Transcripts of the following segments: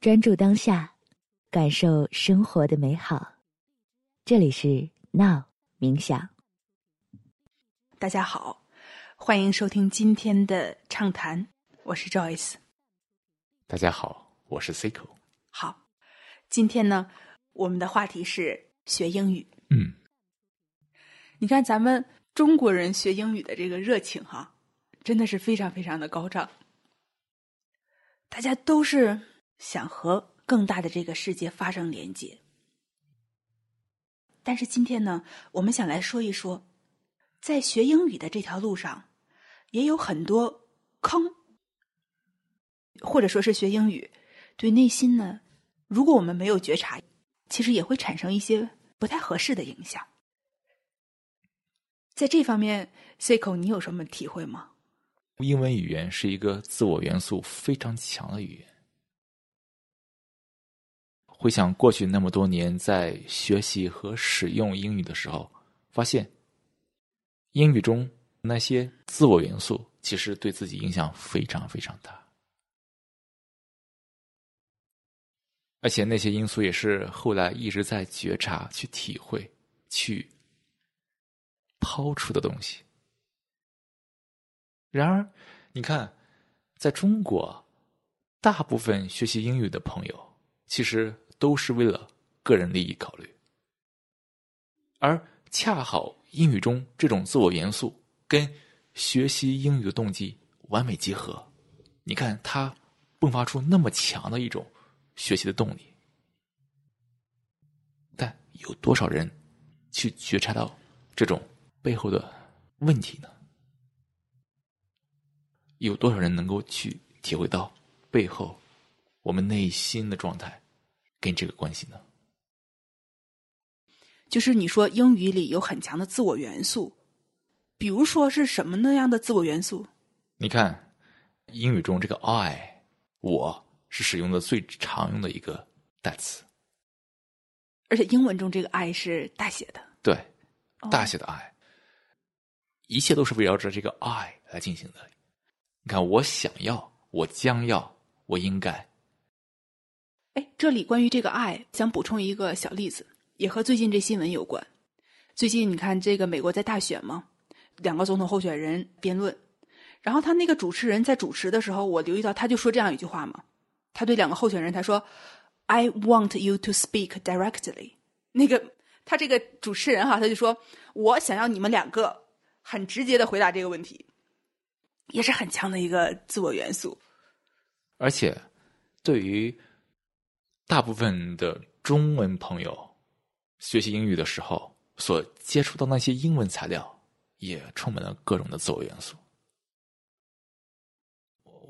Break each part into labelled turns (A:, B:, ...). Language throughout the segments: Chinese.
A: 专注当下，感受生活的美好。这里是 Now 冥想。
B: 大家好，欢迎收听今天的畅谈，我是 Joyce。
C: 大家好，我是 Cico。
B: 好，今天呢，我们的话题是学英语。
C: 嗯，
B: 你看咱们中国人学英语的这个热情哈，真的是非常非常的高涨。大家都是想和更大的这个世界发生连接，但是今天呢，我们想来说一说，在学英语的这条路上，也有很多坑，或者说是学英语对内心呢，如果我们没有觉察，其实也会产生一些不太合适的影响。在这方面，Cico，你有什么体会吗？
C: 英文语言是一个自我元素非常强的语言。回想过去那么多年在学习和使用英语的时候，发现英语中那些自我元素其实对自己影响非常非常大，而且那些因素也是后来一直在觉察、去体会、去抛出的东西。然而，你看，在中国，大部分学习英语的朋友，其实都是为了个人利益考虑，而恰好英语中这种自我元素跟学习英语的动机完美结合。你看，它迸发出那么强的一种学习的动力，但有多少人去觉察到这种背后的问题呢？有多少人能够去体会到背后我们内心的状态跟这个关系呢？
B: 就是你说英语里有很强的自我元素，比如说是什么那样的自我元素？
C: 你看，英语中这个 “I” 我是使用的最常用的一个代词，
B: 而且英文中这个 “I” 是大写的，
C: 对，大写的 “I”，一切都是围绕着这个 “I” 来进行的。你看，我想要，我将要，我应该。
B: 哎，这里关于这个爱，想补充一个小例子，也和最近这新闻有关。最近你看，这个美国在大选嘛，两个总统候选人辩论，然后他那个主持人在主持的时候，我留意到他就说这样一句话嘛，他对两个候选人他说：“I want you to speak directly。”那个他这个主持人哈，他就说：“我想要你们两个很直接的回答这个问题。”也是很强的一个自我元素，
C: 而且对于大部分的中文朋友学习英语的时候，所接触到那些英文材料，也充满了各种的自我元素。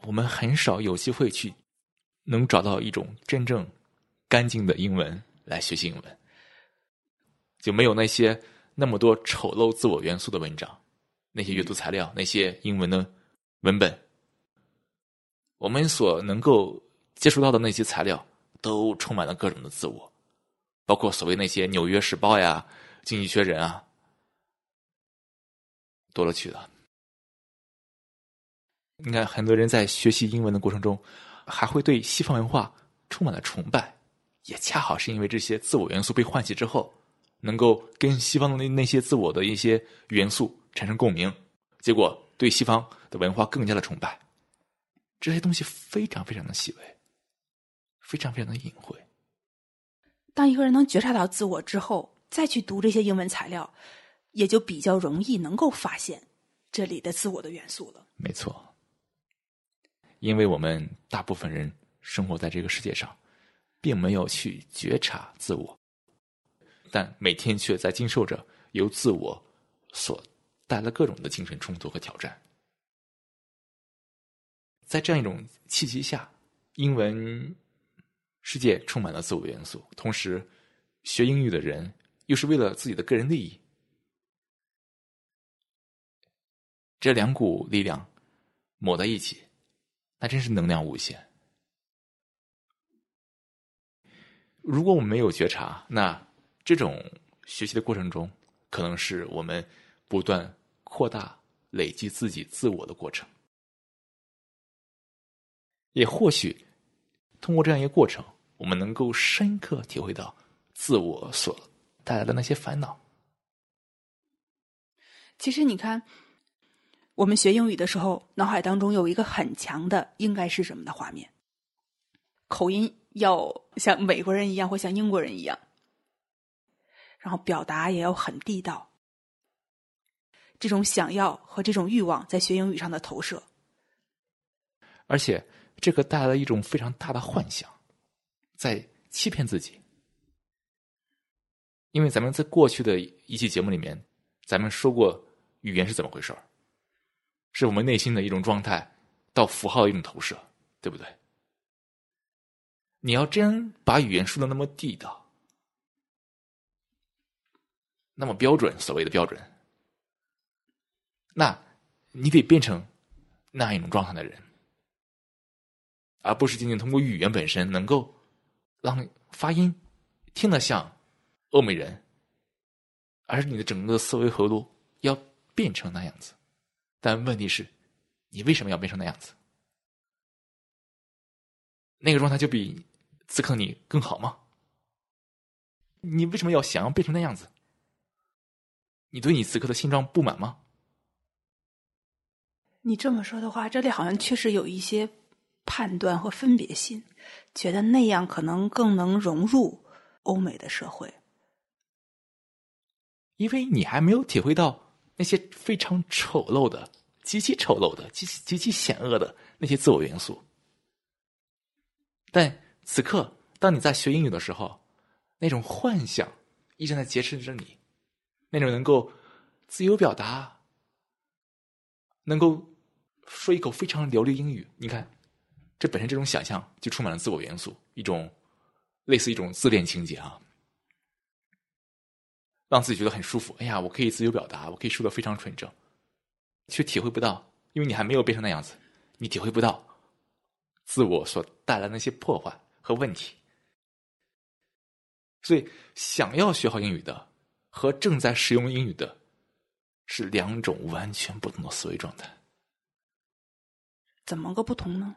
C: 我们很少有机会去能找到一种真正干净的英文来学习英文，就没有那些那么多丑陋自我元素的文章，那些阅读材料，那些英文的。文本，我们所能够接触到的那些材料，都充满了各种的自我，包括所谓那些《纽约时报》呀、《经济学人》啊，多了去了。你看，很多人在学习英文的过程中，还会对西方文化充满了崇拜，也恰好是因为这些自我元素被唤起之后，能够跟西方的那那些自我的一些元素产生共鸣，结果对西方。的文化更加的崇拜，这些东西非常非常的细微，非常非常的隐晦。
B: 当一个人能觉察到自我之后，再去读这些英文材料，也就比较容易能够发现这里的自我的元素了。
C: 没错，因为我们大部分人生活在这个世界上，并没有去觉察自我，但每天却在经受着由自我所带来各种的精神冲突和挑战。在这样一种契机下，英文世界充满了自我元素，同时学英语的人又是为了自己的个人利益，这两股力量抹在一起，那真是能量无限。如果我们没有觉察，那这种学习的过程中，可能是我们不断扩大、累积自己自我的过程。也或许，通过这样一个过程，我们能够深刻体会到自我所带来的那些烦恼。
B: 其实你看，我们学英语的时候，脑海当中有一个很强的应该是什么的画面，口音要像美国人一样，或像英国人一样，然后表达也要很地道。这种想要和这种欲望在学英语上的投射，
C: 而且这个带来了一种非常大的幻想，在欺骗自己。因为咱们在过去的一期节目里面，咱们说过语言是怎么回事，是我们内心的一种状态到符号的一种投射，对不对？你要真把语言说的那么地道，那么标准，所谓的标准。那，你得变成那样一种状态的人，而不是仅仅通过语言本身能够让发音听得像欧美人，而是你的整个思维回路要变成那样子。但问题是，你为什么要变成那样子？那个状态就比此刻你更好吗？你为什么要想要变成那样子？你对你此刻的现状不满吗？
B: 你这么说的话，这里好像确实有一些判断和分别心，觉得那样可能更能融入欧美的社会，
C: 因为你还没有体会到那些非常丑陋的、极其丑陋的、极极其险恶的那些自我元素。但此刻，当你在学英语的时候，那种幻想依然在劫持着你，那种能够自由表达，能够。说一口非常流利英语，你看，这本身这种想象就充满了自我元素，一种类似一种自恋情节啊，让自己觉得很舒服。哎呀，我可以自由表达，我可以说的非常纯正，却体会不到，因为你还没有变成那样子，你体会不到自我所带来那些破坏和问题。所以，想要学好英语的和正在使用英语的，是两种完全不同的思维状态。
B: 怎么个不同呢？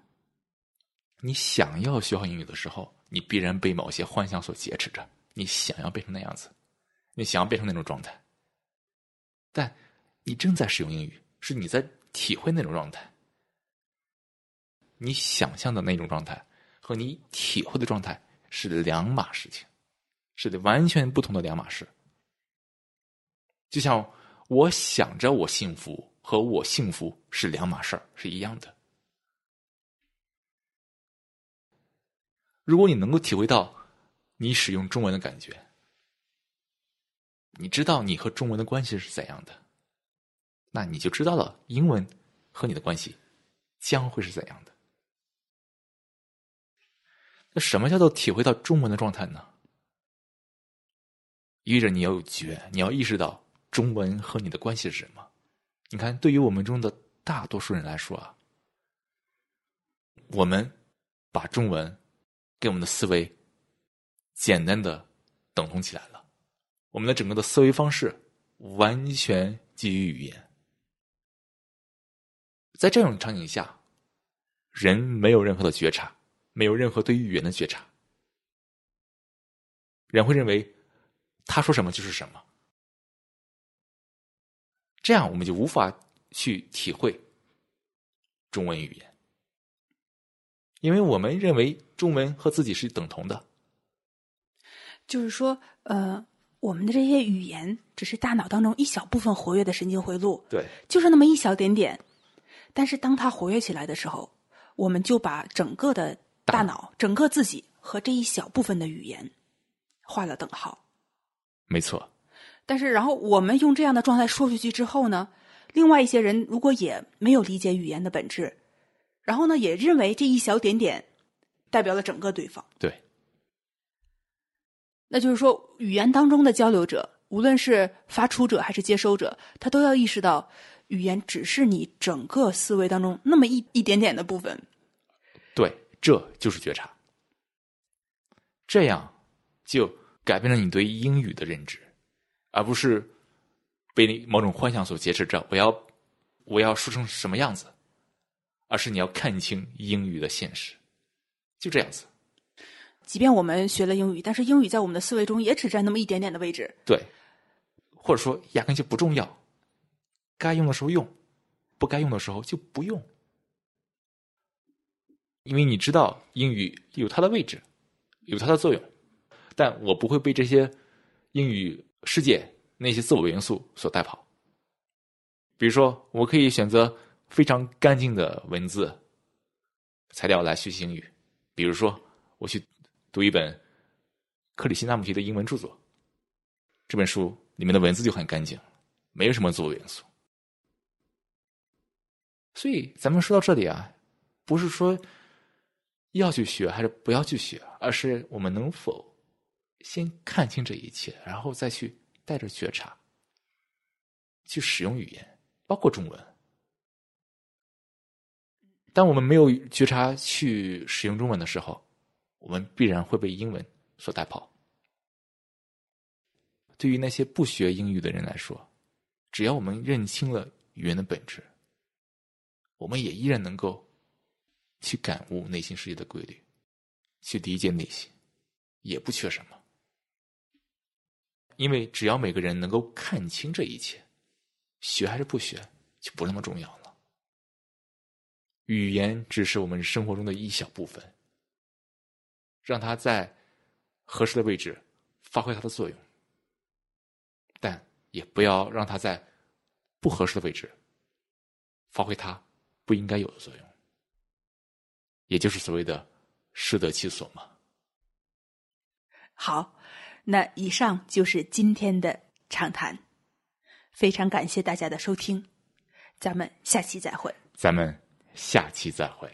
C: 你想要学好英语的时候，你必然被某些幻想所劫持着。你想要变成那样子，你想要变成那种状态，但你正在使用英语，是你在体会那种状态。你想象的那种状态和你体会的状态是两码事情，是的，完全不同的两码事。就像我想着我幸福和我幸福是两码事儿，是一样的。如果你能够体会到你使用中文的感觉，你知道你和中文的关系是怎样的，那你就知道了英文和你的关系将会是怎样的。那什么叫做体会到中文的状态呢？意味着你要有觉，你要意识到中文和你的关系是什么。你看，对于我们中的大多数人来说啊，我们把中文。给我们的思维简单的等同起来了，我们的整个的思维方式完全基于语言。在这种场景下，人没有任何的觉察，没有任何对语言的觉察，人会认为他说什么就是什么，这样我们就无法去体会中文语言。因为我们认为中文和自己是等同的，
B: 就是说，呃，我们的这些语言只是大脑当中一小部分活跃的神经回路，
C: 对，
B: 就是那么一小点点。但是当它活跃起来的时候，我们就把整个的大脑、整个自己和这一小部分的语言画了等号。
C: 没错。
B: 但是，然后我们用这样的状态说出去之后呢，另外一些人如果也没有理解语言的本质。然后呢，也认为这一小点点代表了整个对方。
C: 对，
B: 那就是说，语言当中的交流者，无论是发出者还是接收者，他都要意识到，语言只是你整个思维当中那么一一点点的部分。
C: 对，这就是觉察。这样就改变了你对英语的认知，而不是被你某种幻想所劫持着。我要，我要说成什么样子？而是你要看清英语的现实，就这样子。
B: 即便我们学了英语，但是英语在我们的思维中也只占那么一点点的位置。
C: 对，或者说压根就不重要，该用的时候用，不该用的时候就不用，因为你知道英语有它的位置，有它的作用，但我不会被这些英语世界那些自我元素所带跑。比如说，我可以选择非常干净的文字材料来学习英语，比如说我去读一本克里希那穆提的英文著作。这本书里面的文字就很干净，没有什么自我元素。所以咱们说到这里啊，不是说要去学还是不要去学，而是我们能否先看清这一切，然后再去带着觉察去使用语言，包括中文。当我们没有觉察去使用中文的时候，我们必然会被英文所带跑。对于那些不学英语的人来说，只要我们认清了语言的本质，我们也依然能够去感悟内心世界的规律，去理解内心，也不缺什么。因为只要每个人能够看清这一切，学还是不学就不那么重要了。语言只是我们生活中的一小部分，让它在合适的位置发挥它的作用，但也不要让它在不合适的位置发挥它不应该有的作用，也就是所谓的适得其所嘛。
B: 好，那以上就是今天的畅谈，非常感谢大家的收听，咱们下期再会。
C: 咱们下期再会。